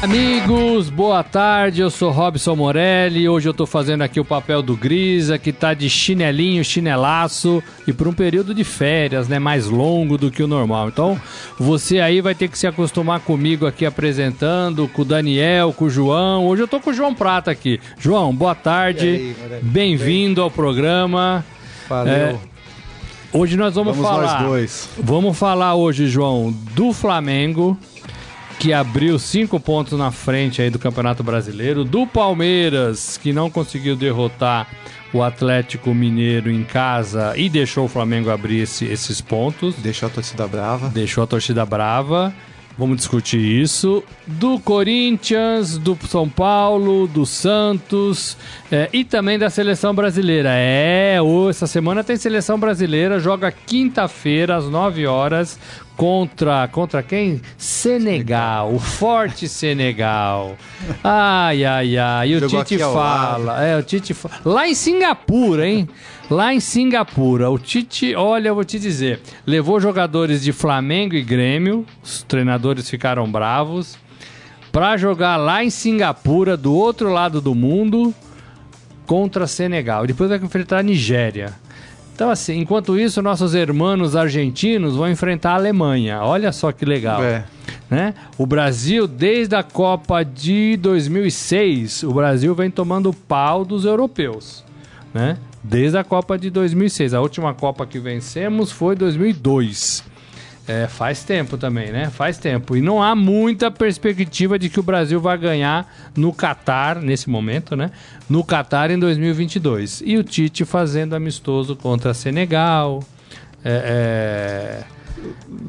Amigos, boa tarde. Eu sou Robson Morelli. Hoje eu tô fazendo aqui o papel do Grisa, que tá de chinelinho, chinelaço e por um período de férias, né, mais longo do que o normal. Então, você aí vai ter que se acostumar comigo aqui apresentando, com o Daniel, com o João. Hoje eu tô com o João Prata aqui. João, boa tarde. Bem-vindo ao programa. Valeu. É, hoje nós vamos, vamos falar. Nós dois. Vamos falar hoje, João, do Flamengo que abriu cinco pontos na frente aí do Campeonato Brasileiro, do Palmeiras, que não conseguiu derrotar o Atlético Mineiro em casa e deixou o Flamengo abrir esse, esses pontos. Deixou a torcida brava. Deixou a torcida brava. Vamos discutir isso. Do Corinthians, do São Paulo, do Santos é, e também da seleção brasileira. É, essa semana tem seleção brasileira, joga quinta-feira às 9 horas contra contra quem? Senegal, o forte Senegal. Ai ai ai, e o Jogou Tite fala, é, o Tite fala, lá em Singapura, hein? Lá em Singapura, o Tite, olha, eu vou te dizer, levou jogadores de Flamengo e Grêmio, os treinadores ficaram bravos, para jogar lá em Singapura, do outro lado do mundo, contra Senegal. Depois vai enfrentar a Nigéria. Então, assim, enquanto isso, nossos irmãos argentinos vão enfrentar a Alemanha. Olha só que legal. É. Né? O Brasil, desde a Copa de 2006, o Brasil vem tomando pau dos europeus. Né? Desde a Copa de 2006. A última Copa que vencemos foi 2002. É, faz tempo também, né? Faz tempo. E não há muita perspectiva de que o Brasil vai ganhar no Catar, nesse momento, né? No Catar em 2022. E o Tite fazendo amistoso contra Senegal. É, é...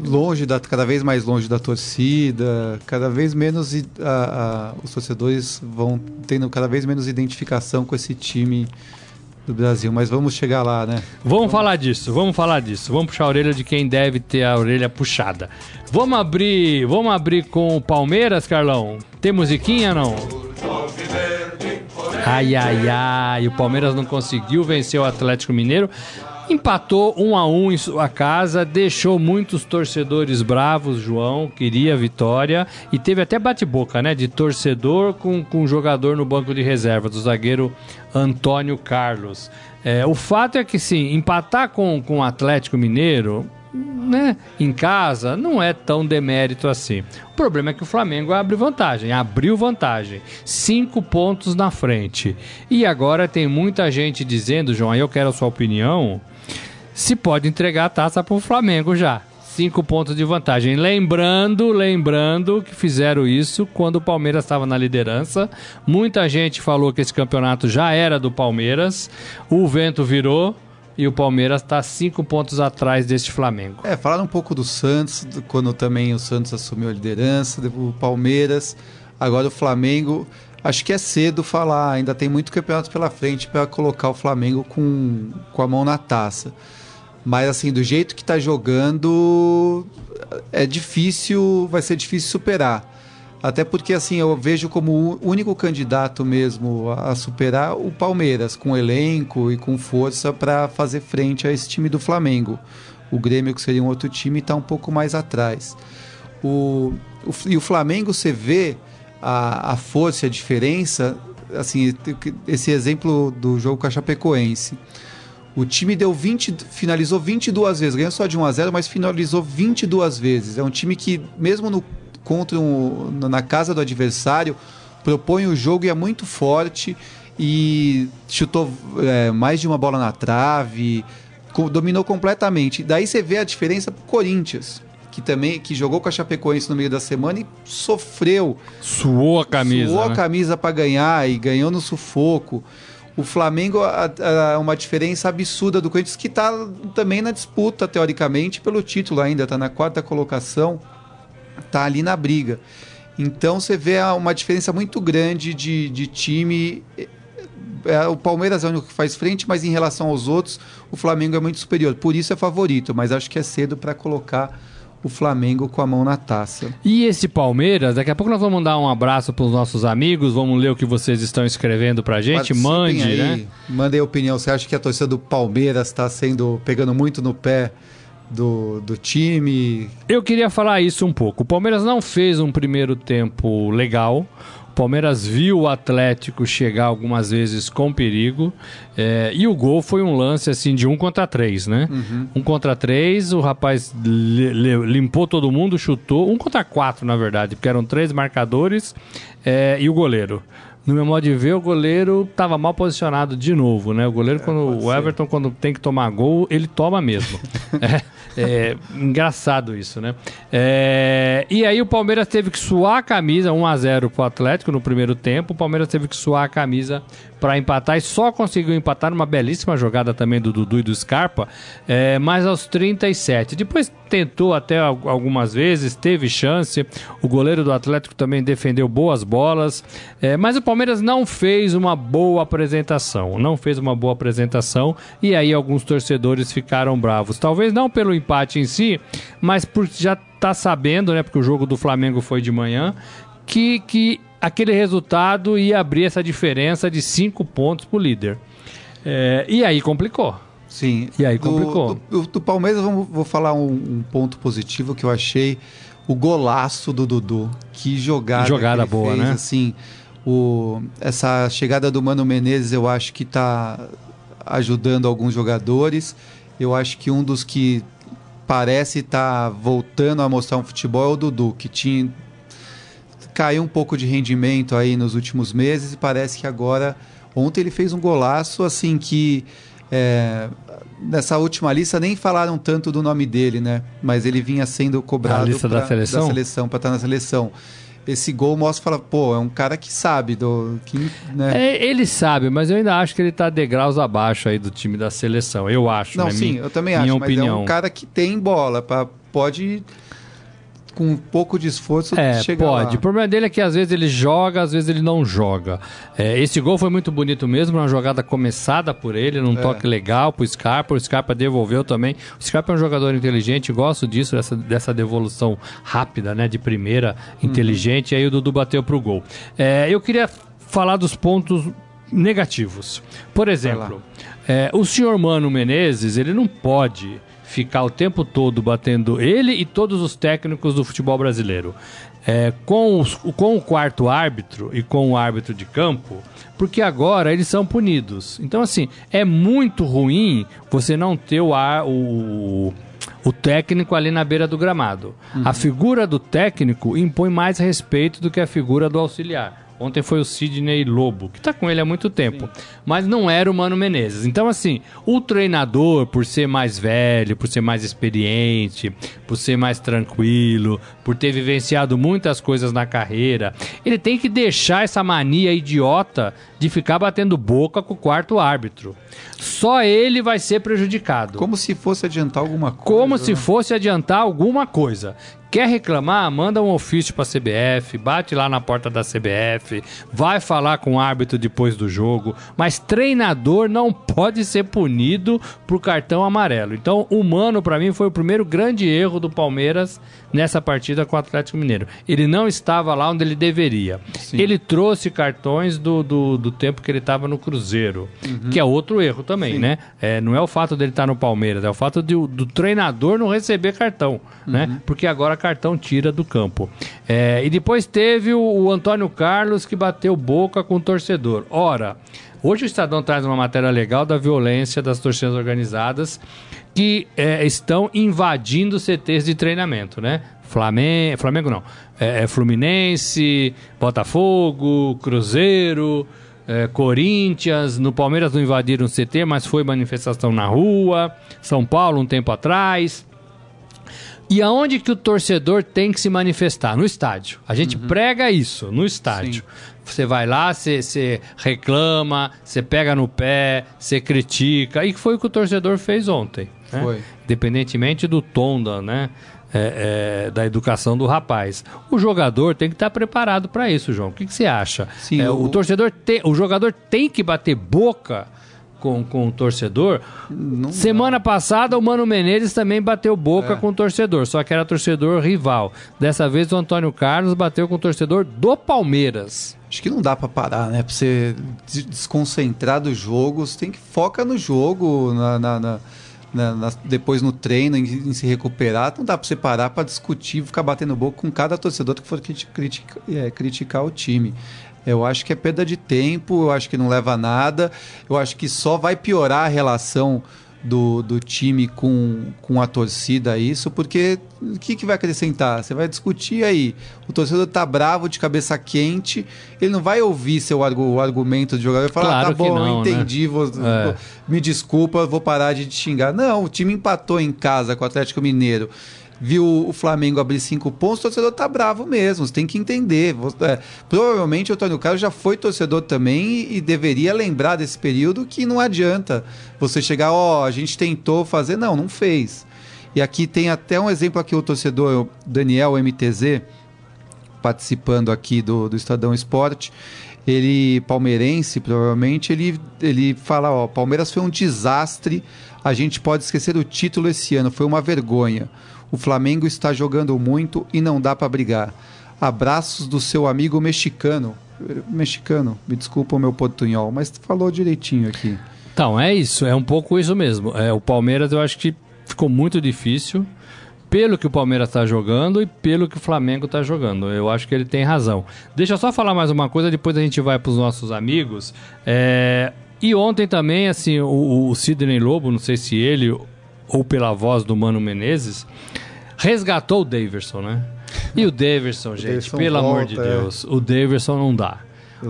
Longe da, cada vez mais longe da torcida, cada vez menos a, a, os torcedores vão tendo cada vez menos identificação com esse time do Brasil, mas vamos chegar lá, né? Vamos falar disso, vamos falar disso. Vamos puxar a orelha de quem deve ter a orelha puxada. Vamos abrir, vamos abrir com o Palmeiras, Carlão? Tem musiquinha não? Ai, ai, ai, o Palmeiras não conseguiu vencer o Atlético Mineiro. Empatou um a um em sua casa, deixou muitos torcedores bravos, João, queria vitória e teve até bate-boca, né? De torcedor com, com jogador no banco de reserva, do zagueiro Antônio Carlos. É, o fato é que, sim, empatar com, com o Atlético Mineiro, né, em casa, não é tão demérito assim. O problema é que o Flamengo abre vantagem, abriu vantagem, cinco pontos na frente. E agora tem muita gente dizendo, João, aí eu quero a sua opinião, se pode entregar a taça para o Flamengo já. Cinco pontos de vantagem. Lembrando, lembrando que fizeram isso quando o Palmeiras estava na liderança. Muita gente falou que esse campeonato já era do Palmeiras. O vento virou e o Palmeiras está cinco pontos atrás deste Flamengo. É, falaram um pouco do Santos, quando também o Santos assumiu a liderança, o Palmeiras, agora o Flamengo. Acho que é cedo falar, ainda tem muito campeonato pela frente para colocar o Flamengo com, com a mão na taça. Mas assim, do jeito que está jogando, é difícil, vai ser difícil superar. Até porque assim, eu vejo como o único candidato mesmo a superar o Palmeiras, com elenco e com força para fazer frente a esse time do Flamengo. O Grêmio, que seria um outro time, está um pouco mais atrás. O, o, e o Flamengo, você vê a, a força a diferença, assim, esse exemplo do jogo com a Chapecoense. O time deu 20, finalizou 22 vezes, ganhou só de 1 a 0, mas finalizou 22 vezes. É um time que, mesmo no, contra um, na casa do adversário, propõe o jogo e é muito forte e chutou é, mais de uma bola na trave, dominou completamente. Daí você vê a diferença pro Corinthians, que também que jogou com a Chapecoense no meio da semana e sofreu. Suou a camisa. Suou né? a camisa para ganhar e ganhou no sufoco o Flamengo a, uma diferença absurda do Corinthians, que está também na disputa, teoricamente, pelo título ainda, está na quarta colocação, está ali na briga. Então você vê uma diferença muito grande de, de time. É, o Palmeiras é o único que faz frente, mas em relação aos outros, o Flamengo é muito superior. Por isso é favorito, mas acho que é cedo para colocar o Flamengo com a mão na taça. E esse Palmeiras, daqui a pouco nós vamos dar um abraço para os nossos amigos, vamos ler o que vocês estão escrevendo para a gente, Participem mande, aí, né? Mandem opinião. Você acha que a torcida do Palmeiras está sendo pegando muito no pé do, do time? Eu queria falar isso um pouco. O Palmeiras não fez um primeiro tempo legal. O Palmeiras viu o Atlético chegar algumas vezes com perigo. é, e o gol foi um lance assim de um contra três, né? Um contra três, o rapaz li- li- limpou todo mundo, chutou. Um contra quatro, na verdade, porque eram três marcadores é, e o goleiro. No meu modo de ver, o goleiro estava mal posicionado de novo, né? O goleiro, quando pode o ser. Everton, quando tem que tomar gol, ele toma mesmo. é, é engraçado isso, né? É, e aí o Palmeiras teve que suar a camisa 1 a 0 pro Atlético no primeiro tempo. O Palmeiras teve que suar a camisa para empatar e só conseguiu empatar numa belíssima jogada também do Dudu e do Scarpa, é, mas aos 37. Depois tentou até al- algumas vezes, teve chance. O goleiro do Atlético também defendeu boas bolas, é, mas o Palmeiras não fez uma boa apresentação. Não fez uma boa apresentação e aí alguns torcedores ficaram bravos. Talvez não pelo empate em si, mas por já tá sabendo, né? Porque o jogo do Flamengo foi de manhã, que, que aquele resultado ia abrir essa diferença de cinco pontos pro líder. É, e aí complicou. Sim. E aí Do- complicou. Do, do- do Palmeiras, vamos, vou falar um, um ponto positivo que eu achei. O golaço do Dudu. Que jogada. Jogada que boa, fez, né? Assim, o, essa chegada do Mano Menezes eu acho que está ajudando alguns jogadores. Eu acho que um dos que parece estar voltando a mostrar um futebol é o Dudu, que tinha caiu um pouco de rendimento aí nos últimos meses e parece que agora ontem ele fez um golaço assim que é, nessa última lista nem falaram tanto do nome dele, né? Mas ele vinha sendo cobrado A lista da pra- seleção? da seleção para estar na seleção. Esse gol mostra, fala, pô, é um cara que sabe do que, né? É, ele sabe, mas eu ainda acho que ele tá degraus abaixo aí do time da seleção. Eu acho, Não, né? sim, Minha- eu também minha acho, mas é opinião. um cara que tem bola, pra, pode com um pouco de esforço É, chegar pode. O lá. problema dele é que às vezes ele joga, às vezes ele não joga. É, esse gol foi muito bonito mesmo, uma jogada começada por ele, num É. toque legal pro Scarpa. O Scarpa devolveu também. O Scarpa é um jogador inteligente, gosto disso, dessa, dessa devolução rápida, né? De primeira, Uhum. inteligente. E aí o Dudu bateu pro gol. É, eu queria falar dos pontos negativos. Por exemplo, é, o senhor Mano Menezes, ele não pode ficar o tempo todo batendo ele e todos os técnicos do futebol brasileiro. É, com, os- com o quarto árbitro e com o árbitro de campo, porque agora eles são punidos. Então, assim, é muito ruim você não ter o, ar, o, o técnico ali na beira do gramado. A figura do técnico impõe mais respeito do que a figura do auxiliar. Ontem foi o Sidney Lobo, que tá com ele há muito tempo. Mas não era o Mano Menezes. Então, assim, o treinador, por ser mais velho, por ser mais experiente, por ser mais tranquilo, por ter vivenciado muitas coisas na carreira, ele tem que deixar essa mania idiota de ficar batendo boca com o quarto árbitro. Só ele vai ser prejudicado. Como se fosse adiantar alguma coisa. Como se né? fosse adiantar alguma coisa. Quer reclamar? Manda um ofício para a CBF, bate lá na porta da CBF, vai falar com o árbitro depois do jogo, mas treinador não pode ser punido por cartão amarelo. Então, o Mano para mim foi o primeiro grande erro do Palmeiras nessa partida com o Atlético Mineiro. Ele não estava lá onde ele deveria. Ele trouxe cartões do, do, do tempo que ele estava no Cruzeiro, que é outro erro também, né? É, não é o fato dele estar no Palmeiras, é o fato de do treinador não receber cartão, né? Porque agora cartão tira do campo. É, e depois teve o, o Antônio Carlos que bateu boca com o torcedor. Ora, hoje o Estadão traz uma matéria legal da violência das torcidas organizadas que é, estão invadindo CTs de treinamento, né? Flamengo, Flamengo não, é, é Fluminense, Botafogo, Cruzeiro, é, Corinthians, no Palmeiras não invadiram o CT, mas foi manifestação na rua, São Paulo um tempo atrás. E aonde que o torcedor tem que se manifestar? No estádio. A gente prega isso, no estádio. Você vai lá, você, você reclama, você pega no pé, você critica. E foi o que o torcedor fez ontem. né? Foi. Independentemente do tom da, né, é, é, da educação do rapaz. O jogador tem que estar preparado para isso, João. O que, que você acha? Sim, É, o- o torcedor o jogador tem que bater boca com, com o torcedor. Não Semana dá. passada, o Mano Menezes também bateu boca é. com o torcedor, só que era torcedor rival. Dessa vez, o Antônio Carlos bateu com o torcedor do Palmeiras. Acho que não dá para parar, né? Pra você desconcentrar dos jogos, tem que focar no jogo, na, na, na, na depois no treino, em, em, se recuperar. Não dá para você parar para discutir, ficar batendo boca com cada torcedor que for critica, é, criticar o time. Eu acho que é perda de tempo, eu acho que não leva a nada, eu acho que só vai piorar a relação do, do time com, com a torcida isso, porque o que, que vai acrescentar? Você vai discutir aí. O torcedor tá bravo, de cabeça quente, ele não vai ouvir seu o argumento do jogador e falar, claro ah, tá bom, não, né? entendi, né? vou, é. me desculpa, vou parar de te xingar. Não, o time empatou em casa com o Atlético Mineiro viu o Flamengo abrir cinco pontos, o torcedor tá bravo mesmo. Você tem que entender. É, provavelmente o Antônio Carlos já foi torcedor também e, e, deveria lembrar desse período que não adianta você chegar, ó, oh, a gente tentou fazer, não, não fez. E aqui tem até um exemplo aqui o torcedor Daniel MTZ participando aqui do, do Estadão Esporte ele palmeirense provavelmente ele ele fala ó Palmeiras foi um desastre a gente pode esquecer o título esse ano foi uma vergonha o Flamengo está jogando muito e não dá para brigar. Abraços do seu amigo mexicano. Mexicano, me desculpa o meu portunhol, mas falou direitinho aqui. Então, é isso, é um pouco isso mesmo. É, o Palmeiras eu acho que ficou muito difícil pelo que o Palmeiras está jogando e pelo que o Flamengo está jogando. Eu acho que ele tem razão. Deixa eu só falar mais uma coisa, depois a gente vai para os nossos amigos. É... E ontem também, assim, o, o Sidney Lobo, não sei se ele ou pela voz do Mano Menezes, resgatou o Daverson, né? E o Daverson, gente, Daverson pelo volta, amor de é. Deus, é. o Daverson não dá.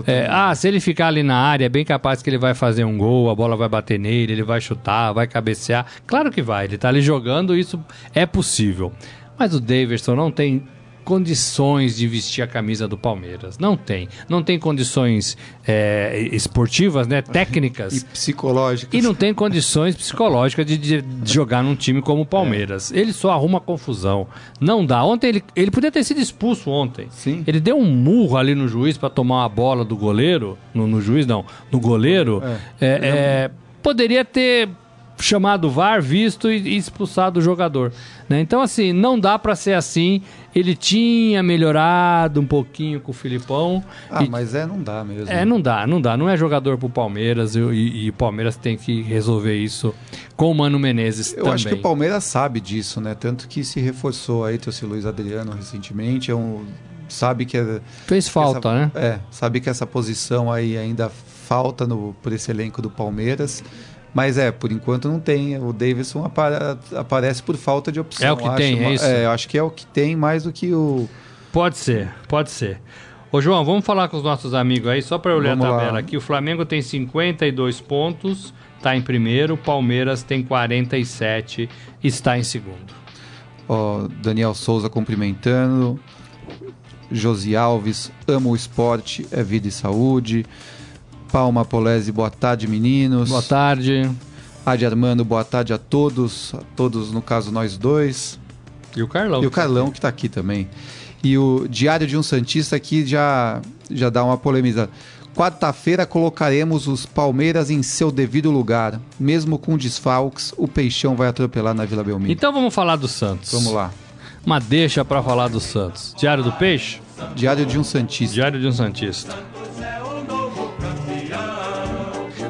É, ah, se ele ficar ali na área, é bem capaz que ele vai fazer um gol, a bola vai bater nele, ele vai chutar, vai cabecear. Claro que vai, ele tá ali jogando, isso é possível. Mas o Daverson não tem condições de vestir a camisa do Palmeiras. Não tem. Não tem condições é, esportivas, né? Técnicas. e psicológicas. E não tem condições psicológicas de, de, jogar num time como o Palmeiras. É. Ele só arruma confusão. Não dá. Ontem ele, ele podia ter sido expulso ontem. Sim. Ele deu um murro ali no juiz para tomar a bola do goleiro. No, no juiz, não. No goleiro. É. é, é poderia ter chamado VAR, visto e, expulsado o jogador. Né? Então, assim, não dá para ser assim. Ele tinha melhorado um pouquinho com o Filipão. Ah, e... mas é, não dá mesmo. É, não dá, não dá. Não é jogador pro Palmeiras e, e, e o Palmeiras tem que resolver isso com o Mano Menezes Eu também. acho que o Palmeiras sabe disso, né? Tanto que se reforçou aí, trouxe o Luiz Adriano recentemente, é um sabe que é, fez falta, essa, né? É, sabe que essa posição aí ainda falta no por esse elenco do Palmeiras. Mas é, por enquanto não tem. O Davidson apara aparece por falta de opção. É o que tem, é isso? É, acho que é o que tem mais do que o. Pode ser, pode ser. Ô João, vamos falar com os nossos amigos aí, só para eu ler vamos a tabela lá. aqui. O Flamengo tem 52 pontos, está em primeiro. O Palmeiras tem 47, está em segundo. Ó, Daniel Souza cumprimentando. Josi Alves, amo o esporte, é vida e saúde. Palma Polese, boa tarde, meninos. Boa tarde. Adi Armando, boa tarde a todos, a todos, no caso, nós dois. E o Carlão. E o Carlão, que está aqui também. E o Diário de um Santista aqui já, já dá uma polemiza. Quarta-feira colocaremos os Palmeiras em seu devido lugar. Mesmo com desfalques, o Peixão vai atropelar na Vila Belmiro. Então vamos falar do Santos. Vamos lá. Uma deixa para falar do Santos. Diário do Peixe? Diário de um Santista. Diário de um Santista.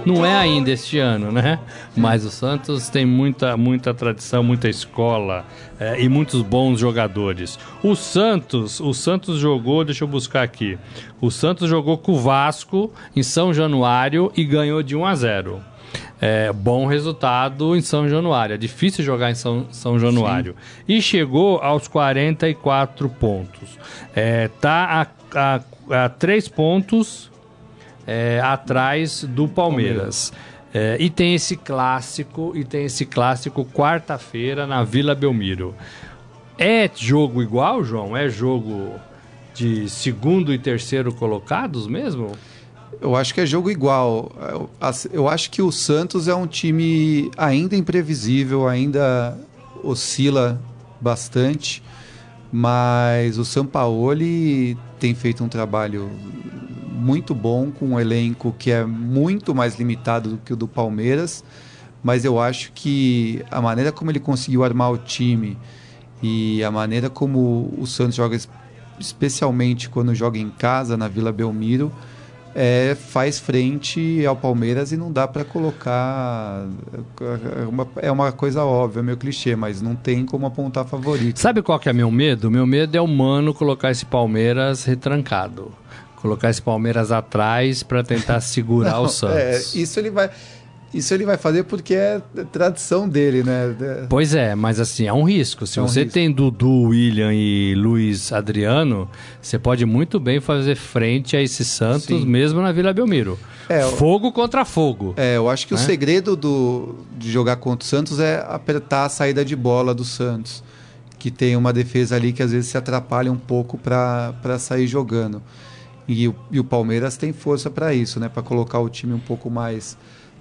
Não é ainda este ano, né? Mas o Santos tem muita, muita tradição, muita escola é, e muitos bons jogadores. O Santos, o Santos jogou, deixa eu buscar aqui. O Santos jogou com o Vasco em São Januário e ganhou de 1 a 0. É, bom resultado em São Januário. É difícil jogar em São, São Januário. Sim. E chegou aos 44 pontos. É, tá a, a, a 3 pontos é, atrás do Palmeiras. É, e tem esse clássico, e tem esse clássico quarta-feira na Vila Belmiro. É jogo igual, João? É jogo de segundo e terceiro colocados mesmo? Eu acho que é jogo igual. Eu acho que o Santos é um time ainda imprevisível, ainda oscila bastante, mas o Sampaoli tem feito um trabalho muito bom, com um elenco que é muito mais limitado do que o do Palmeiras, mas eu acho que a maneira como ele conseguiu armar o time e a maneira como o Santos joga, especialmente quando joga em casa, na Vila Belmiro, é, faz frente ao Palmeiras e não dá para colocar. É uma, é uma coisa óbvia, meio clichê, mas não tem como apontar favorito. Sabe qual que é meu medo? Meu medo é o Mano colocar esse Palmeiras retrancado. Colocar esse Palmeiras atrás para tentar segurar não, o Santos. É, isso ele vai. Isso ele vai fazer porque é tradição dele, né? Pois é, mas assim, é um risco. Se é um você risco. tem Dudu, William e Luiz Adriano, você pode muito bem fazer frente a esse Santos, Sim. mesmo na Vila Belmiro. É, fogo contra fogo. É, eu acho que né? o segredo do, de jogar contra o Santos é apertar a saída de bola do Santos. Que tem uma defesa ali que às vezes se atrapalha um pouco para sair jogando. E, e o Palmeiras tem força para isso, né? Para colocar o time um pouco mais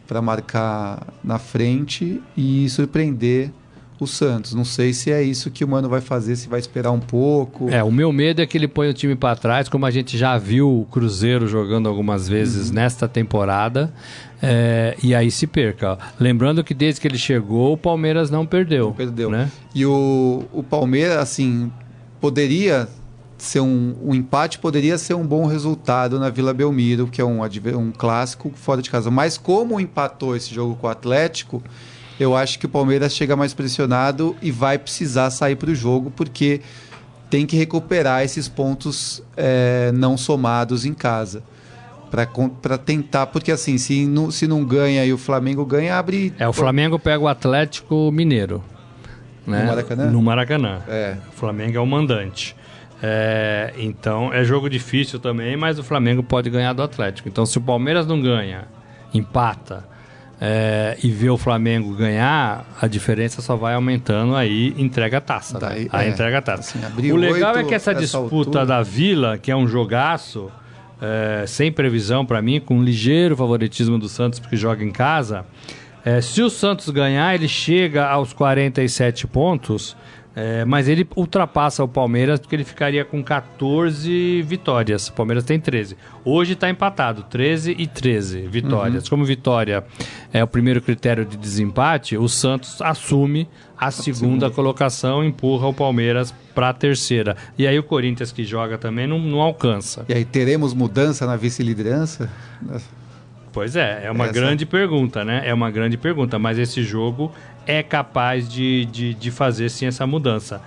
para marcar na frente e surpreender o Santos. Não sei se é isso que o Mano vai fazer, se vai esperar um pouco. É, o meu medo é que ele põe o time para trás, como a gente já viu o Cruzeiro jogando algumas vezes uhum. nesta temporada, é, e aí se perca. Lembrando que desde que ele chegou, o Palmeiras não perdeu. Não perdeu. Né? E o, o Palmeiras, assim, poderia ser um, um empate poderia ser um bom resultado na Vila Belmiro, que é um, um clássico fora de casa. Mas como empatou esse jogo com o Atlético, eu acho que o Palmeiras chega mais pressionado e vai precisar sair para o jogo, porque tem que recuperar esses pontos é, não somados em casa. Para tentar, porque assim, se não, se não ganha e o Flamengo ganha, abre. É, o Flamengo pega o Atlético Mineiro. Né? No Maracanã? No Maracanã. É. O Flamengo é o mandante. É, então é jogo difícil também, mas o Flamengo pode ganhar do Atlético. Então se o Palmeiras não ganha, empata é, e vê o Flamengo ganhar, a diferença só vai aumentando aí entrega a taça. Né? Daí, né? Aí é, entrega a taça. Assim, o legal 8, é que essa, essa disputa altura... da Vila, que é um jogaço, é, sem previsão para mim, com um ligeiro favoritismo do Santos porque joga em casa. É, se o Santos ganhar, ele chega aos 47 pontos é, mas ele ultrapassa o Palmeiras porque ele ficaria com 14 vitórias. O Palmeiras tem 13. Hoje está empatado, 13 e 13 vitórias. Uhum. Como vitória é o primeiro critério de desempate, o Santos assume a segunda, colocação, empurra o Palmeiras para a terceira. E aí o Corinthians que joga também não, não alcança. E aí teremos mudança na vice-liderança? Pois é, é uma Essa... grande pergunta, né? É uma grande pergunta, mas esse jogo é capaz de, de, de fazer sim essa mudança.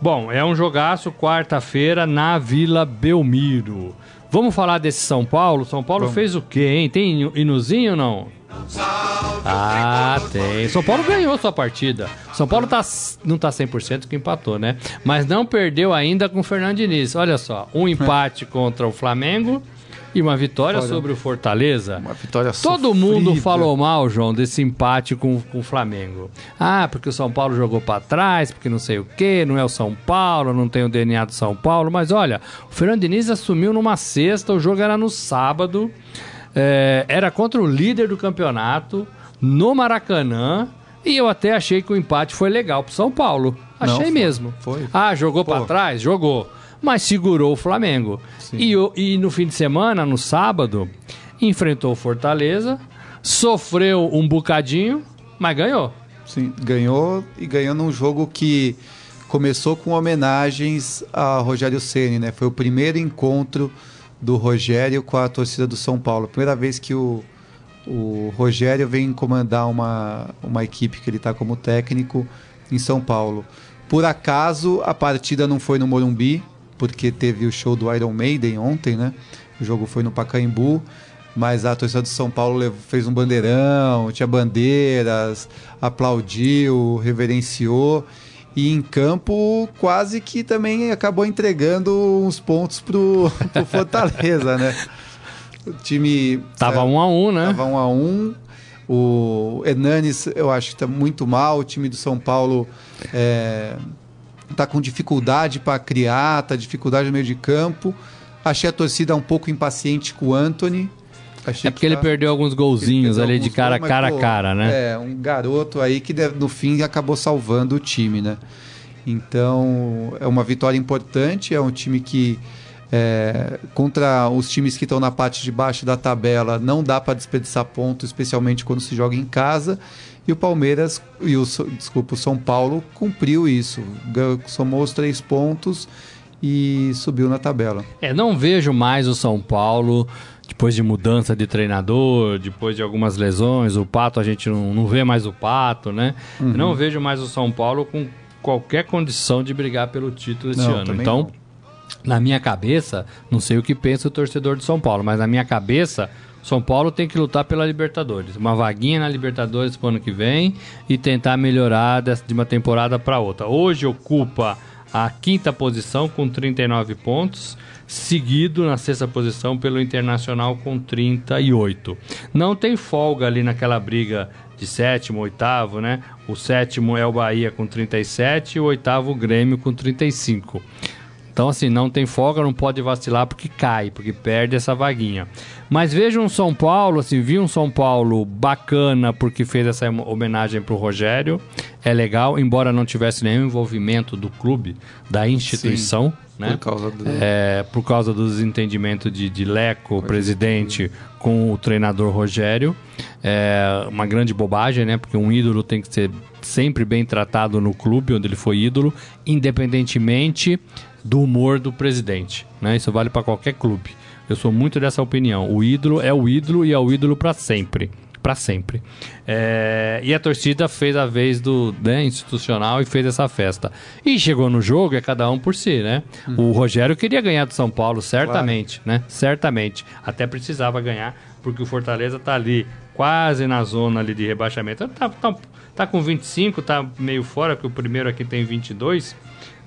Bom, é um jogaço quarta-feira na Vila Belmiro. Vamos falar desse São Paulo? São Paulo Vamos. fez o quê, hein? Tem inuzinho ou não? Ah, tem. São Paulo ganhou sua partida. São Paulo tá, não tá 100% que empatou, né? Mas não perdeu ainda com o Fernando Diniz. Olha só, um empate contra o Flamengo e uma vitória, vitória, sobre o Fortaleza. Uma vitória Todo sofrida. mundo falou mal, João, desse empate com, com o Flamengo. Ah, porque o São Paulo jogou para trás, porque não sei o quê, não é o São Paulo, não tem o DNA do São Paulo. Mas olha, o Fernando Diniz assumiu numa sexta, o jogo era no sábado, é, era contra o líder do campeonato, no Maracanã. E eu até achei que o empate foi legal pro São Paulo. Achei não, mesmo. Foi. Ah, jogou para trás? Jogou mas segurou o Flamengo. E, e no fim de semana, no sábado, enfrentou o Fortaleza, sofreu um bocadinho, mas ganhou. Sim, ganhou e ganhou num jogo que começou com homenagens a Rogério Ceni, né? Foi o primeiro encontro do Rogério com a torcida do São Paulo. Primeira vez que o, o Rogério vem comandar uma, uma equipe que ele está como técnico em São Paulo. Por acaso, a partida não foi no Morumbi, porque teve o show do Iron Maiden ontem, né? O jogo foi no Pacaembu, mas a torcida do São Paulo fez um bandeirão, tinha bandeiras, aplaudiu, reverenciou. E em campo quase que também acabou entregando uns pontos pro, pro Fortaleza, né? O time. Tava 1 um a 1 um, né? Tava 1 um a 1 um. O Hernanes, eu acho que tá muito mal. O time do São Paulo é, tá com dificuldade para criar, tá dificuldade no meio de campo. Achei a torcida um pouco impaciente com o Anthony. Achei é porque ele tá... perdeu alguns golzinhos ali de cara, gols, cara a cara, né? É, um garoto aí que no fim acabou salvando o time, né? Então, é uma vitória importante, é um time que É, contra os times que estão na parte de baixo da tabela, não dá para desperdiçar ponto, especialmente quando se joga em casa. E o Palmeiras, e o, desculpa, o São Paulo cumpriu isso, somou os três pontos e subiu na tabela. É, não vejo mais o São Paulo depois de mudança de treinador, depois de algumas lesões, o Pato a gente não, não vê mais o Pato, né? Uhum. Não vejo mais o São Paulo com qualquer condição de brigar pelo título esse não, ano. Então, não. na minha cabeça, não sei o que pensa o torcedor de São Paulo, mas na minha cabeça, São Paulo tem que lutar pela Libertadores. Uma vaguinha na Libertadores pro ano que vem e tentar melhorar de uma temporada para outra. Hoje ocupa a quinta posição com 39 pontos, seguido na sexta posição pelo Internacional com 38. Não tem folga ali naquela briga de sétimo, oitavo, né? O sétimo é o Bahia com 37 e o oitavo o Grêmio com 35. Então, assim, não tem folga, não pode vacilar porque cai, porque perde essa vaguinha. Mas veja um São Paulo, assim, vi um São Paulo bacana porque fez essa homenagem pro Rogério. É legal, embora não tivesse nenhum envolvimento do clube, da instituição. Sim, né? Por causa, do... é, por causa do desentendimento de, de Leco, presidente, com o treinador Rogério. É uma grande bobagem, né? Porque um ídolo tem que ser sempre bem tratado no clube onde ele foi ídolo, independentemente do humor do presidente. Né? Isso vale para qualquer clube. Eu sou muito dessa opinião. O ídolo é o ídolo e é o ídolo para sempre. Para sempre. É... e a torcida fez a vez do né, institucional e fez essa festa. E chegou no jogo, é cada um por si, né? Hum. O Rogério queria ganhar do São Paulo, certamente, claro. né? Certamente. Até precisava ganhar, porque o Fortaleza tá ali, quase na zona ali de rebaixamento. Tá, tá, tá com 25, tá meio fora, porque o primeiro aqui tem 22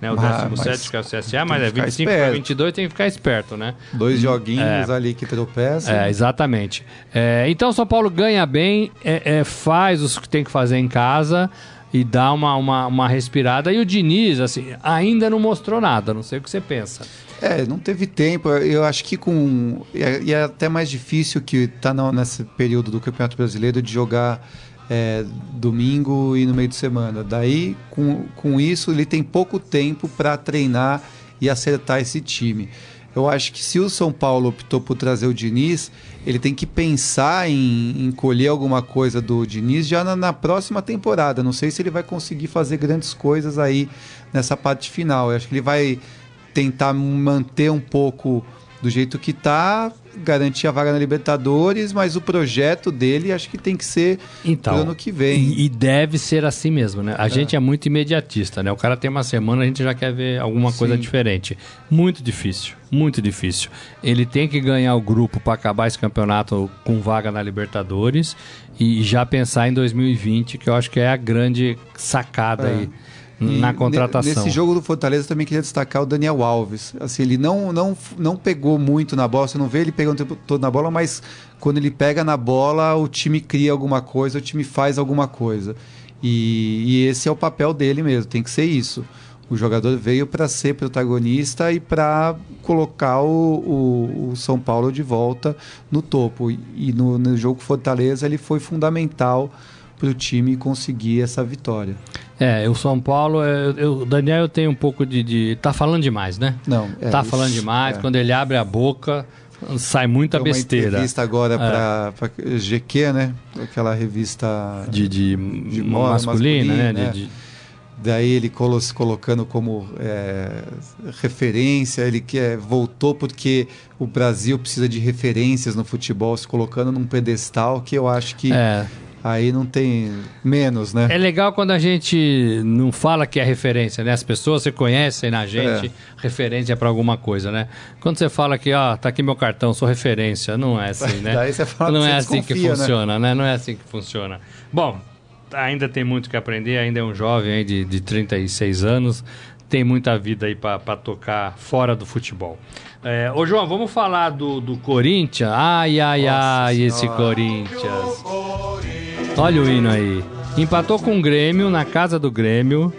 né? O 17 que é o CSA, mas é 25 para 22 tem que ficar esperto, né? Dois joguinhos é, ali que tropeçam. É, exatamente. É, então, São Paulo ganha bem, é, é, faz os que tem que fazer em casa e dá uma, uma, uma respirada. E o Diniz, assim, ainda não mostrou nada, não sei o que você pensa. É, não teve tempo. Eu acho que com. E é, até mais difícil que tá nesse período do Campeonato Brasileiro de jogar é, domingo e no meio de semana. Daí, com, com isso, ele tem pouco tempo para treinar e acertar esse time. Eu acho que se o São Paulo optou por trazer o Diniz, ele tem que pensar em, em colher alguma coisa do Diniz já na, na, próxima temporada. Não sei se ele vai conseguir fazer grandes coisas aí nessa parte final. Eu acho que ele vai tentar manter um pouco do jeito que está garantir a vaga na Libertadores, mas o projeto dele acho que tem que ser então, pro ano que vem. E, e deve ser assim mesmo, né? A é. gente é muito imediatista, né? O cara tem uma semana, a gente já quer ver alguma Sim. coisa diferente. Muito difícil, muito difícil. Ele tem que ganhar o grupo para acabar esse campeonato com vaga na Libertadores e já pensar em 2020, que eu acho que é a grande sacada é. aí na contratação. Nesse jogo do Fortaleza também queria destacar o Daniel Alves. Assim, ele não, não, não pegou muito na bola, você não vê ele pegando o tempo todo na bola, mas quando ele pega na bola, o time cria alguma coisa, o time faz alguma coisa. E, e esse é o papel dele mesmo, tem que ser isso. O jogador veio para ser protagonista e para colocar o, o, o, São Paulo de volta no topo. E no, no jogo Fortaleza ele foi fundamental para o time conseguir essa vitória. É, o São Paulo, o Daniel eu tenho um pouco de, de, Tá falando demais, né? Não. É, tá falando demais. É. Quando ele abre a boca, sai muita Tem besteira. Uma entrevista agora é. para GQ, né? Aquela revista de, de, de moda, masculina, masculina, né? De, Daí ele se colocando como é, referência, ele que é, voltou porque o Brasil precisa de referências no futebol, se colocando num pedestal que eu acho que é. Aí não tem menos, né? É legal quando a gente não fala que é referência, né? As pessoas se conhecem na gente, é. referência para alguma coisa, né? Quando você fala que, ó, tá aqui meu cartão, sou referência, não é assim, né? Daí você fala não é assim que né? funciona, né? Não é assim que funciona. Bom, ainda tem muito que aprender, ainda é um jovem aí de, de 36 anos, tem muita vida aí para tocar fora do futebol. É, ô João, vamos falar do, do Corinthians? Ai, ai, Nossa ai, senhora. esse Corinthians. Olha o hino aí. Empatou com o Grêmio, na casa do Grêmio.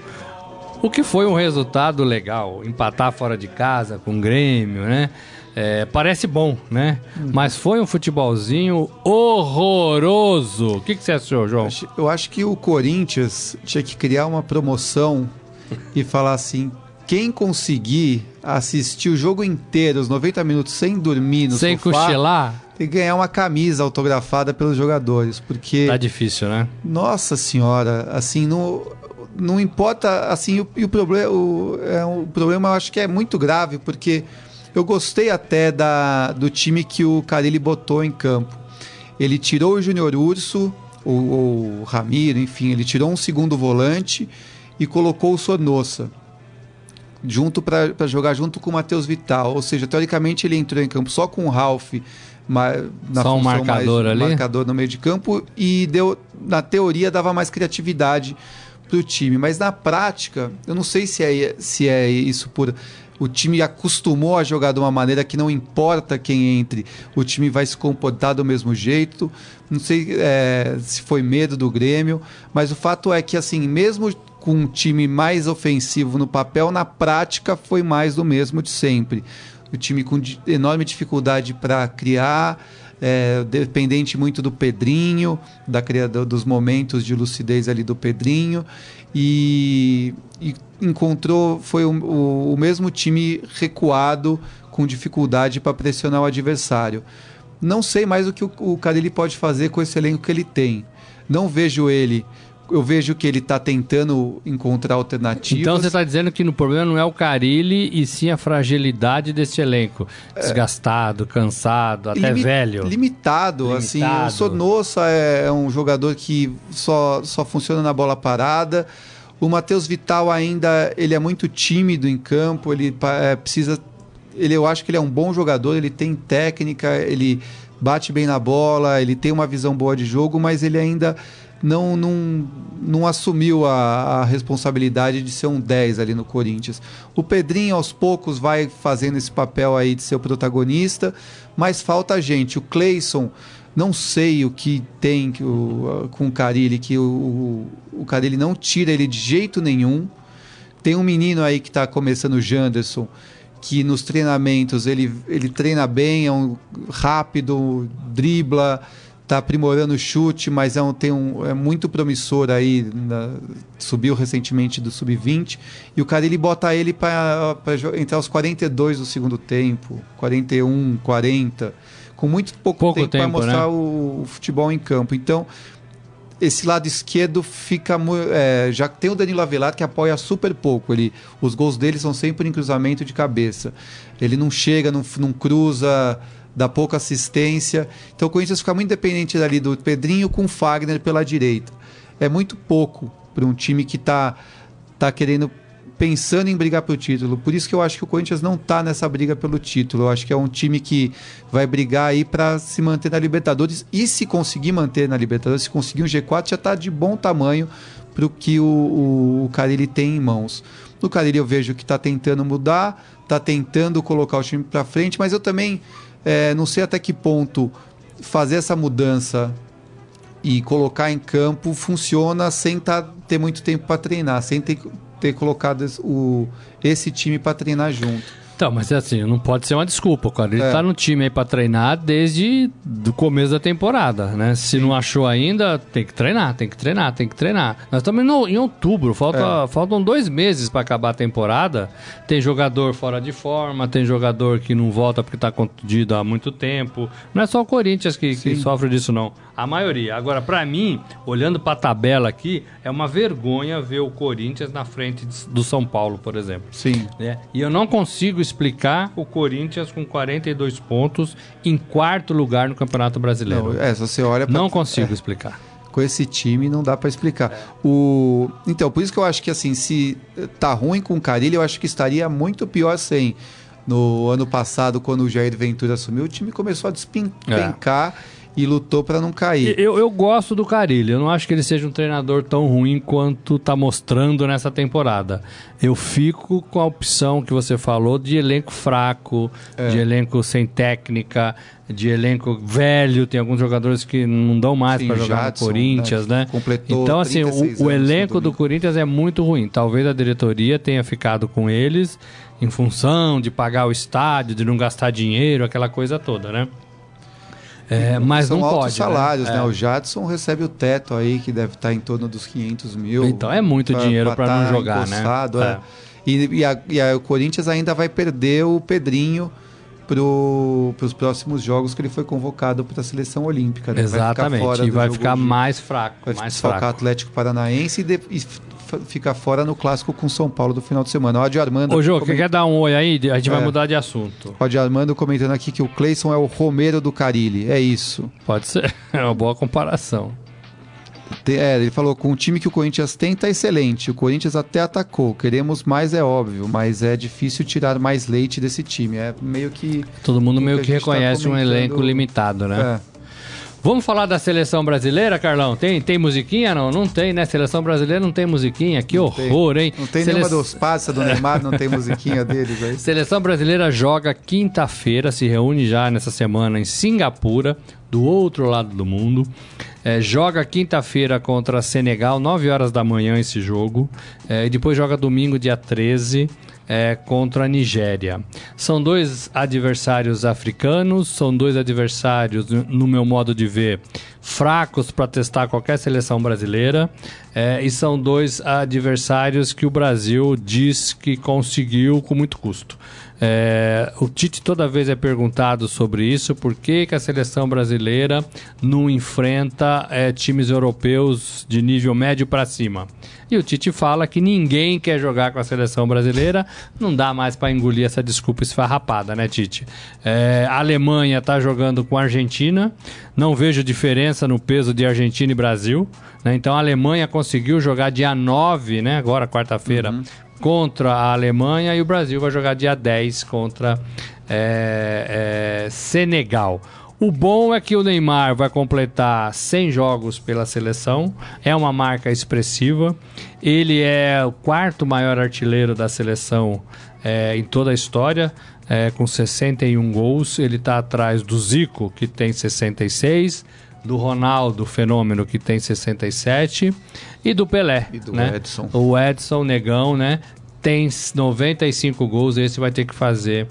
O que foi um resultado legal. Empatar fora de casa com o Grêmio, né? É, parece bom, né? Hum. Mas foi um futebolzinho horroroso. O que, que você achou, João? Eu acho que o Corinthians tinha que criar uma promoção e falar assim: quem conseguir assistir o jogo inteiro, os 90 minutos, sem dormir no Sem sofá, cochilar, que ganhar uma camisa autografada pelos jogadores, porque tá difícil, né? nossa senhora, assim, não, não importa, assim, o, e o problema, o, é, o problema eu acho que é muito grave, porque eu gostei até da, do time que o Carilli botou em campo. Ele tirou o Júnior Urso, ou, ou o Ramiro, enfim, ele tirou um segundo volante e colocou o Sornossa junto para jogar junto com o Matheus Vital. Ou seja, teoricamente ele entrou em campo só com o Ralph ma- na Só um marcador mais, ali? marcador no meio de campo e deu na teoria dava mais criatividade para o time, mas na prática eu não sei se é se é isso por o time acostumou a jogar de uma maneira que não importa quem entre, o time vai se comportar do mesmo jeito. Não sei é, se foi medo do Grêmio, mas o fato é que assim, mesmo com um time mais ofensivo no papel, na prática foi mais do mesmo de sempre. O time com enorme dificuldade para criar, é, dependente muito do Pedrinho, da dos momentos de lucidez ali do Pedrinho e, e encontrou foi o, o- o mesmo time recuado com dificuldade para pressionar o adversário. Não sei mais o que o, o Carilli pode fazer com esse elenco que ele tem. Não vejo ele. Eu vejo que ele está tentando encontrar alternativas. Então você está dizendo que no problema não é o Carilli e sim a fragilidade desse elenco. Desgastado, cansado, até Limi- velho. Limitado, assim. Limitado. O Sonossa é, é um jogador que só, só funciona na bola parada. O Matheus Vital ainda ele é muito tímido em campo, ele é, precisa. Ele, eu acho que ele é um bom jogador, ele tem técnica, ele bate bem na bola, ele tem uma visão boa de jogo, mas ele ainda não, não, não assumiu a, a responsabilidade de ser um 10 ali no Corinthians. O Pedrinho, aos poucos, vai fazendo esse papel aí de ser o protagonista, mas falta gente. O Cleison, não sei o que tem que o- com o Carilli, que o, o, o Carilli não tira ele de jeito nenhum. Tem um menino aí que está começando, o Janderson, que nos treinamentos ele, ele treina bem, é um rápido, dribla, está aprimorando o chute, mas é, um, tem um, é muito promissor aí, na- subiu recentemente do sub-20, e o cara ele bota ele para entrar aos 42 do segundo tempo, 41, 40, com muito pouco, Pouco tempo para tempo, mostrar né? o, o futebol em campo. Então, esse lado esquerdo fica é, já tem o Danilo Avelar que apoia super pouco ele os gols dele são sempre em cruzamento de cabeça ele não chega não, não cruza dá pouca assistência então o Corinthians fica muito dependente ali do Pedrinho com o Fagner pela direita é muito pouco para um time que está tá querendo pensando em brigar pelo título. Por isso que eu acho que o Corinthians não está nessa briga pelo título. Eu acho que é um time que vai brigar aí para se manter na Libertadores e se conseguir manter na Libertadores, se conseguir um G4 já está de bom tamanho para o que o, o, Carilli tem em mãos. No Carilli eu vejo que está tentando mudar, está tentando colocar o time para frente, mas eu também eh, não sei até que ponto fazer essa mudança e colocar em campo funciona sem tá, ter muito tempo para treinar, sem ter, ter colocado o, esse time para treinar junto. Então, mas é assim, não pode ser uma desculpa, cara. Ele É. tá no time aí pra treinar desde o começo da temporada, né? Se não achou ainda, tem que treinar, tem que treinar, tem que treinar. Nós estamos no- em outubro, falta, É. faltam dois meses pra acabar a temporada. Tem jogador fora de forma, tem jogador que não volta porque tá contundido há muito tempo. Não é só o Corinthians que, que Sim. sofre disso, não. A maioria. Agora, pra mim, olhando pra tabela aqui, é uma vergonha ver o Corinthians na frente do São Paulo, por exemplo Sim. né? E eu não consigo explicar o Corinthians com 42 pontos em quarto lugar no Campeonato Brasileiro. Não, é, se você olha pra, Não consigo é, explicar. com esse time não dá para explicar. O então, por isso que eu acho que assim, se tá ruim com o Carilli, eu acho que estaria muito pior sem. No ano passado, quando o Jair Ventura assumiu, o time começou a despencar e lutou para não cair. Eu, eu gosto do Carilli, eu não acho que ele seja um treinador tão ruim quanto tá mostrando nessa temporada. Eu fico com a opção que você falou de elenco fraco, É. de elenco sem técnica, de elenco velho. Tem alguns jogadores que não dão mais para jogar Jadson, no Corinthians, né, né? completou Então, assim, 36 o, o elenco do. Corinthians é muito ruim. Talvez a diretoria tenha ficado com eles em função de pagar o estádio, de não gastar dinheiro, aquela coisa toda, né? É, mas São não altos pode. salários, né? né? É. O Jadson recebe o teto aí, que deve estar em torno dos 500 mil. Então é muito dinheiro pra não tá jogar, né? é. É. E, e, a, e a, o Corinthians ainda vai perder o Pedrinho para os próximos jogos que ele foi convocado para a seleção olímpica. Né? Exatamente, vai e vai ficar mais fraco. Vai mais fraco. Atlético Paranaense e, de, e ficar fora no clássico com São Paulo do final de semana. O Armando. Ô, Jô, quer dar um oi aí? A gente é. vai mudar de assunto. O Armando comentando aqui que o Cleison é o Romero do Carilli. É isso. Pode ser. É uma boa comparação. É, ele falou, com o time que o Corinthians tem, tá excelente. O Corinthians até atacou. Queremos mais, é óbvio, mas é difícil tirar mais leite desse time. É meio que. Todo mundo meio que, que tá reconhece tá um elenco limitado, né? É. Vamos falar da seleção brasileira, Carlão? Tem, tem musiquinha? Não, não tem, né? Seleção brasileira não tem musiquinha. Que não horror, tem. hein? Não tem Sele... nenhuma dos passos do Neymar, não tem musiquinha deles aí. Seleção brasileira joga quinta-feira, se reúne já nessa semana em Singapura, do outro lado do mundo. É, joga quinta-feira contra Senegal, 9 horas da manhã esse jogo. É, e depois joga domingo, dia 13 é, contra a Nigéria. São dois adversários africanos, são dois adversários, no meu modo de ver, fracos para testar qualquer seleção brasileira. É, e são dois adversários que o Brasil diz que conseguiu com muito custo. É, o Tite toda vez é perguntado sobre isso, por que, que a seleção brasileira não enfrenta é, times europeus de nível médio para cima. E o Tite fala que ninguém quer jogar com a seleção brasileira, não dá mais para engolir essa desculpa esfarrapada, né, Tite? É, a Alemanha está jogando com a Argentina, não vejo diferença no peso de Argentina e Brasil. Né? Então a Alemanha conseguiu jogar dia 9, né, agora quarta-feira, uhum. Contra a Alemanha e o Brasil vai jogar dia 10 contra é, é, Senegal. O bom é que o Neymar vai completar 100 jogos pela seleção, é uma marca expressiva. Ele é o quarto maior artilheiro da seleção é, em toda a história, é, com 61 gols. Ele está atrás do Zico, que tem 66, do Ronaldo Fenômeno, que tem 67, e do Pelé. E do né? Edson. O Edson Negão, né? Tem 95 gols, esse vai ter que fazer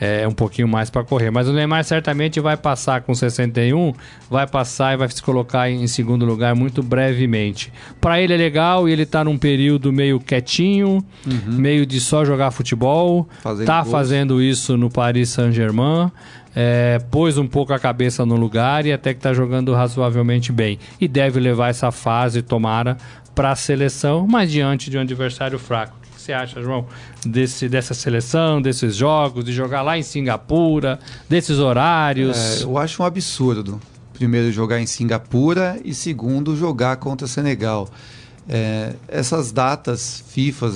é, um pouquinho mais para correr. Mas o Neymar certamente vai passar com 61, vai passar e vai se colocar em segundo lugar muito brevemente. Para ele é legal e ele tá num período meio quietinho, uhum. meio de só jogar futebol. Fazendo tá gols. fazendo isso no Paris Saint-Germain. É, pôs um pouco a cabeça no lugar e até que está jogando razoavelmente bem. E deve levar essa fase, tomara, para a seleção, mas diante de um adversário fraco que você acha, João, desse, dessa seleção, desses jogos, de jogar lá em Singapura, desses horários? É, eu acho um absurdo. Primeiro, jogar em Singapura e segundo, jogar contra Senegal. É, essas datas FIFA,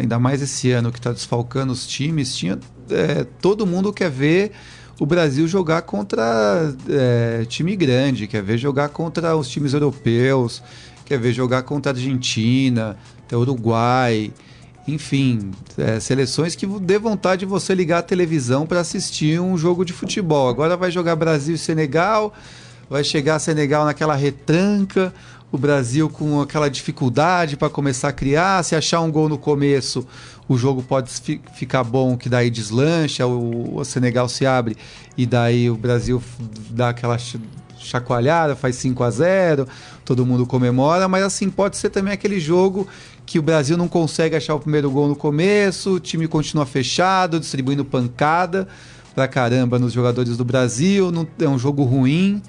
ainda mais esse ano que está desfalcando os times, tinha, é, todo mundo quer ver o Brasil jogar contra é, time grande, quer ver jogar contra os times europeus, quer ver jogar contra a Argentina, até Uruguai. Enfim, é, seleções que dê vontade de você ligar a televisão para assistir um jogo de futebol. Agora vai jogar Brasil e Senegal, vai chegar Senegal naquela retranca, o Brasil com aquela dificuldade para começar a criar. Se achar um gol no começo, o jogo pode fi ficar bom, que daí deslancha, o, o Senegal se abre e daí o Brasil dá aquela chacoalhada, faz 5 a 0 todo mundo comemora, mas assim, pode ser também aquele jogo que o Brasil não consegue achar o primeiro gol no começo, o time continua fechado, distribuindo pancada pra caramba nos jogadores do Brasil, não, é um jogo ruim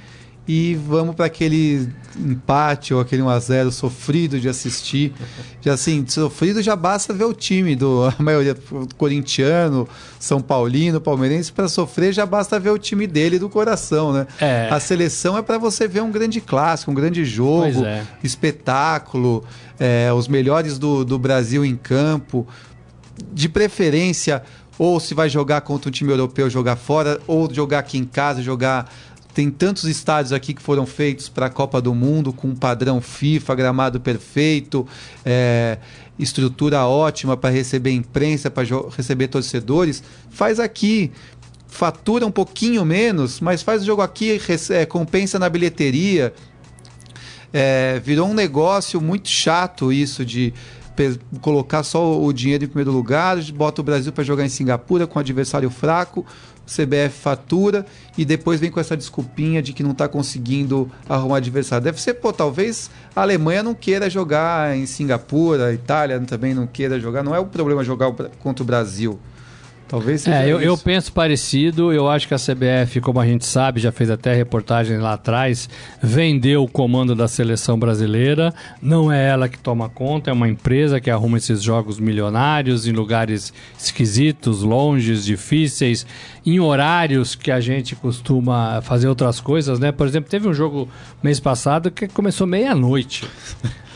e vamos para aquele empate ou aquele 1x0 sofrido de assistir. Já assim, sofrido já basta ver o time do a maioria corintiano, São Paulino, palmeirense para sofrer já basta ver o time dele do coração, né? É. A seleção é para você ver um grande clássico, um grande jogo, é. espetáculo, é, os melhores do, do Brasil em campo, de preferência ou se vai jogar contra um time europeu, jogar fora, ou jogar aqui em casa, jogar tem tantos estádios aqui que foram feitos para a Copa do Mundo com padrão FIFA, gramado perfeito, é, estrutura ótima para receber imprensa, para receber torcedores. Faz aqui, fatura um pouquinho menos, mas faz o jogo aqui, é, compensa na bilheteria. É, virou um negócio muito chato isso de colocar só o dinheiro em primeiro lugar, bota o Brasil para jogar em Singapura com adversário fraco, CBF fatura e depois vem com essa desculpinha de que não está conseguindo arrumar adversário. Deve ser, pô, talvez a Alemanha não queira jogar em Singapura, a Itália também não queira jogar. Não é o problema jogar contra o Brasil. Talvez seja é, eu, isso. eu penso parecido. Eu acho que a CBF, como a gente sabe, já fez até reportagem lá atrás, vendeu o comando da seleção brasileira. Não é ela que toma conta, é uma empresa que arruma esses jogos milionários em lugares esquisitos, longes, difíceis, em horários que a gente costuma fazer outras coisas, né? Por exemplo, teve um jogo mês passado que começou meia-noite.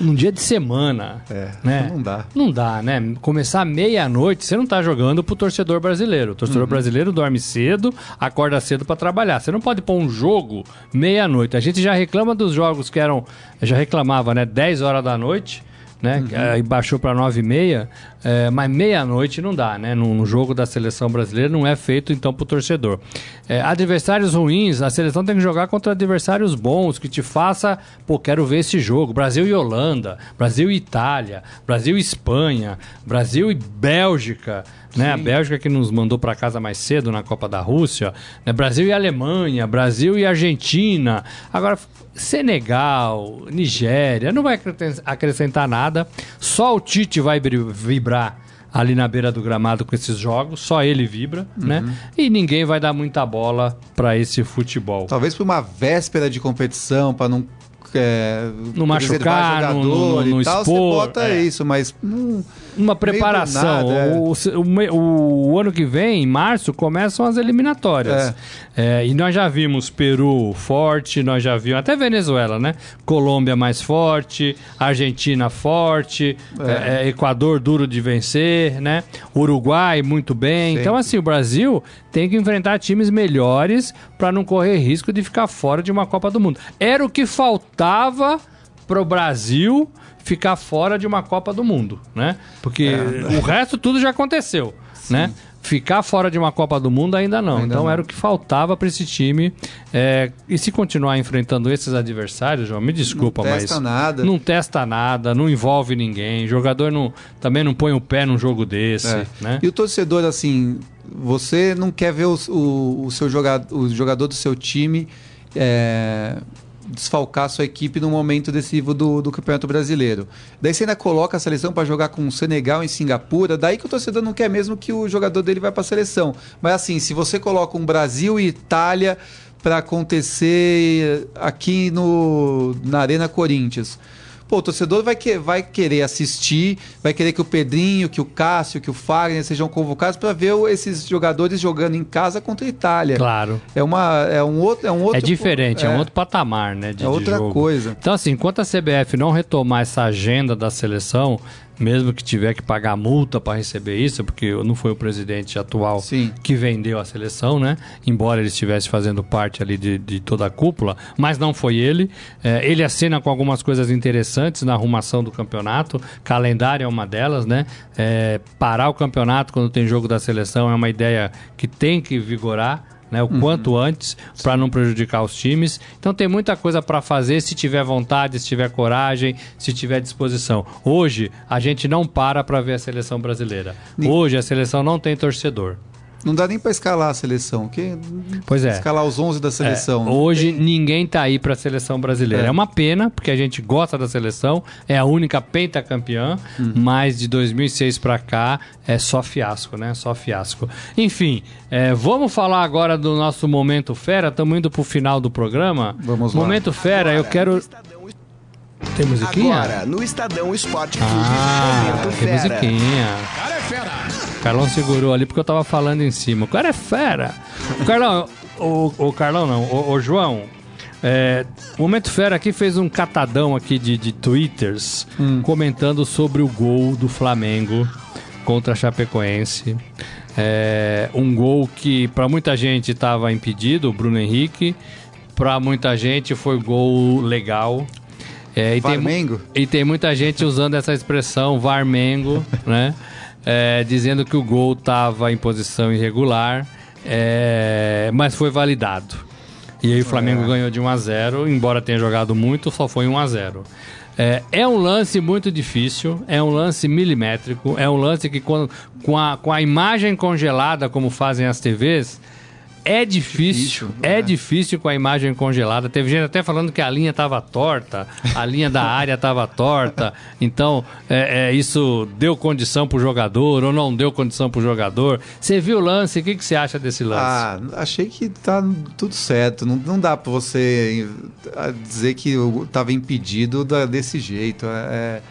Num dia de semana. É, né? não dá. Não dá, né? Começar meia-noite, você não tá jogando pro torcedor brasileiro. O torcedor brasileiro dorme cedo, acorda cedo para trabalhar. Você não pode pôr um jogo meia-noite. A gente já reclama dos jogos que eram. Já reclamava, né? 10 horas da noite. Né? Aí baixou para 9 e meia, é, mas meia-noite não dá, né? No, no jogo da seleção brasileira não é feito então pro torcedor. É, adversários ruins, a seleção tem que jogar contra adversários bons, que te faça, pô, quero ver esse jogo. Brasil e Holanda, Brasil e Itália, Brasil e Espanha, Brasil e Bélgica, né? A Bélgica que nos mandou para casa mais cedo na Copa da Rússia, né? Brasil e Alemanha, Brasil e Argentina. Agora Senegal, Nigéria, não vai acrescent- acrescentar nada. Só o Tite vai vibrar ali na beira do gramado com esses jogos, só ele vibra, né? E ninguém vai dar muita bola para esse futebol. Talvez por uma véspera de competição, para não. É, Não machucar, não- jogador não- não expor, você bota é. isso, mas hum, uma preparação. nada, é. o, o, o ano que vem, em março, começam as eliminatórias. É, e nós já vimos Peru forte, nós já vimos até Venezuela, né? Colômbia mais forte, Argentina forte, é, é, Equador duro de vencer, né? Uruguai muito bem. Sempre. Então, assim, o Brasil tem que enfrentar times melhores para não correr risco de ficar fora de uma Copa do Mundo. Era o que faltava pro Brasil ficar fora de uma Copa do Mundo, né? Porque É. o resto tudo já aconteceu, né? Ficar fora de uma Copa do Mundo ainda não. Ainda então não. era o que faltava para esse time. É, e se continuar enfrentando esses adversários, João, me desculpa, Não testa mas nada. não testa nada, não envolve ninguém. Jogador não, também não põe o pé num jogo desse, É. né? E o torcedor, assim, você não quer ver o, o, o seu jogador, o jogador do seu time é, desfalcar sua equipe no momento decisivo do, do Campeonato Brasileiro. Daí você ainda coloca a seleção para jogar com o Senegal em Singapura, daí que o torcedor não quer mesmo que o jogador dele vá para a seleção. Mas assim, se você coloca um Brasil e Itália para acontecer aqui no, na Arena Corinthians. Pô, o torcedor vai, que, vai querer assistir, vai querer que o Pedrinho, que o Cássio, que o Fagner sejam convocados para ver esses jogadores jogando em casa contra a Itália. Claro. É, uma, é um outro. É, um outro, É diferente, é, um outro patamar, né? De, é outra coisa. Então, assim, enquanto a CBF não retomar essa agenda da seleção, mesmo que tiver que pagar multa para receber isso, porque não foi o presidente atual Sim. que vendeu a seleção, né? Embora ele estivesse fazendo parte ali de, de toda a cúpula, mas não foi ele. É, ele assina com algumas coisas interessantes na arrumação do campeonato. Calendário é uma delas, né? É, parar o campeonato quando tem jogo da seleção é uma ideia que tem que vigorar né, o quanto antes para não prejudicar os times. Então tem muita coisa para fazer se tiver vontade, se tiver coragem, se tiver disposição. Hoje a gente não para para ver a seleção brasileira. Hoje a seleção não tem torcedor. Não dá nem para escalar a seleção. Que, Pois é. Escalar os 11 da seleção. É, hoje tem- ninguém tá aí para a seleção brasileira. É. É. uma pena, porque a gente gosta da seleção, é a única pentacampeã, Uhum. mas de 2006 para cá é só fiasco, né? Só fiasco. Enfim, é, vamos falar agora do nosso Momento Fera, estamos indo pro final do programa. Vamos lá. Momento Fera, eu Agora, quero... no Estadão- Tem musiquinha? Agora, no Estadão Esporte Clube, Ah, tem Fera. musiquinha. Cara é fera. Carlão segurou ali porque eu tava falando em cima. O cara é fera. O Carlão, o, o Carlão não, o, o João. é, o Momento Fera aqui fez um catadão aqui de, de twitters comentando sobre o gol do Flamengo contra a Chapecoense. É, um gol que para muita gente estava impedido, o Bruno Henrique. Para muita gente foi gol legal. É, e tem mu- Flamengo? e tem muita gente usando essa expressão Varmengo, né? É, dizendo que o gol estava em posição irregular, é, mas foi validado. E aí o Flamengo é. ganhou de 1 a 0 embora tenha jogado muito, só foi 1 a 0 é, é, um lance muito difícil, é um lance milimétrico, é um lance que quando, com, a, com a imagem congelada, como fazem as TVs, é difícil, difícil é, é, difícil com a imagem congelada. Teve gente até falando que a linha estava torta, a linha da área estava torta. Então, é, é, isso deu condição para o jogador ou não deu condição para o jogador. Você viu o lance? O que, que você acha desse lance? Ah, achei que tá tudo certo. Não, não dá para você dizer que estava impedido da, desse jeito. É,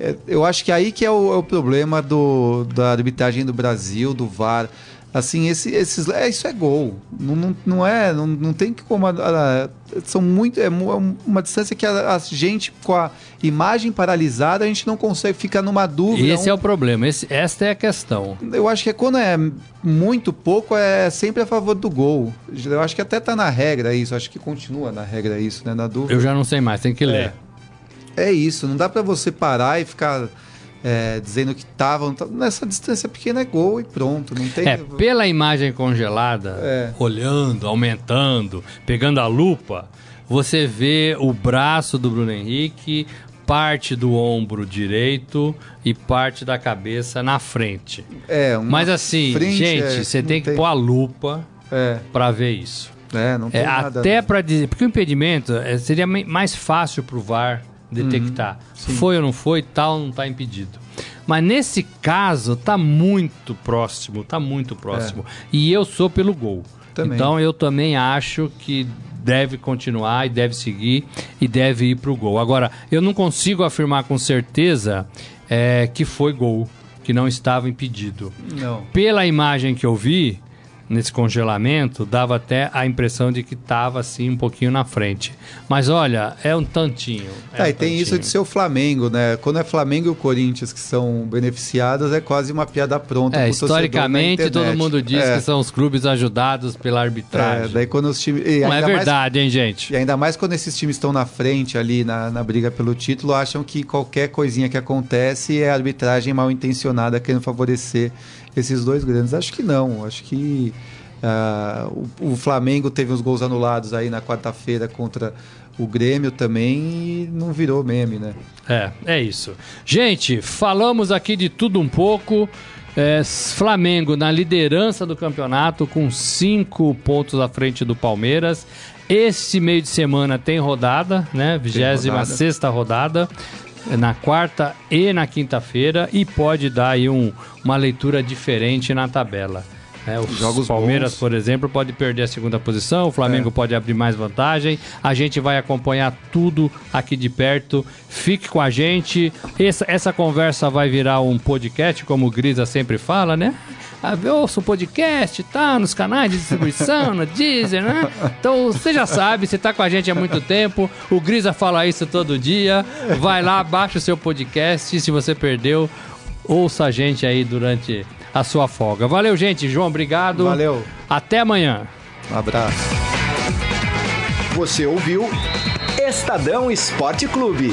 é, eu acho que aí que é o, é o problema do, da arbitragem do Brasil, do VAR Assim, esse, esses, é, isso é gol. Não, não, não é, não, não tem que como. A, a, são muito. É, é uma distância que a, a, gente, com a imagem paralisada, a gente não consegue ficar numa dúvida. Esse um, é o problema, esse, esta é a questão. Eu acho que é quando é muito pouco, é sempre a favor do gol. Eu acho que até tá na regra isso, acho que continua na regra isso, né? Na dúvida. Eu já não sei mais, tem que ler. É, é isso, não dá para você parar e ficar é, dizendo que estavam. Nessa distância pequena é gol e pronto. Não tem... É, pela imagem congelada, é. olhando, aumentando, pegando a lupa, você vê o braço do Bruno Henrique, parte do ombro direito e parte da cabeça na frente. É, Mas assim, gente, é, você tem que tem... pôr a lupa é. para ver isso. É, não tem é, nada. Até para dizer, porque o impedimento é, seria mais fácil pro VAR detectar. Uhum, foi ou não foi, tal, não está impedido. Mas nesse caso, tá muito próximo, tá muito próximo. É. E eu sou pelo gol. Também. Então eu também acho que deve continuar e deve seguir e deve ir para o gol. Agora, eu não consigo afirmar com certeza é, que foi gol, que não estava impedido. Não. Pela imagem que eu vi, nesse congelamento, dava até a impressão de que estava assim um pouquinho na frente. Mas olha, é um tantinho. É, um e tem tantinho. isso de ser o Flamengo, né? Quando é Flamengo e o Corinthians que são beneficiados, é quase uma piada pronta. É, historicamente todo mundo diz é. que são os clubes ajudados pela arbitragem. É, daí quando os times. Não é verdade, mais... hein, gente? E ainda mais quando esses times estão na frente ali na, na briga pelo título, acham que qualquer coisinha que acontece é arbitragem mal intencionada querendo favorecer esses dois grandes. Acho que não. Acho que uh, o, o, Flamengo teve uns gols anulados aí na quarta-feira contra o Grêmio também e não virou meme, né? É, é isso. Gente, falamos aqui de tudo um pouco. É, Flamengo na liderança do campeonato com cinco pontos à frente do Palmeiras. Esse meio de semana tem rodada, né? 26 sexta rodada na quarta e na quinta-feira e pode dar aí um, uma leitura diferente na tabela. É, os Jogos Palmeiras, bons. por exemplo, pode perder a segunda posição, o Flamengo é. pode abrir mais vantagem. A gente vai acompanhar tudo aqui de perto. Fique com a gente. Essa, essa conversa vai virar um podcast, como o Grisa sempre fala, né? Ah, ouça o podcast, tá nos canais de distribuição, na Deezer, né? Então você já sabe, você tá com a gente há muito tempo. O Grisa fala isso todo dia. Vai lá, baixa o seu podcast. Se você perdeu, ouça a gente aí durante a sua folga. Valeu, gente. João, obrigado. Valeu. Até amanhã. Um abraço. Você ouviu Estadão Esporte Clube.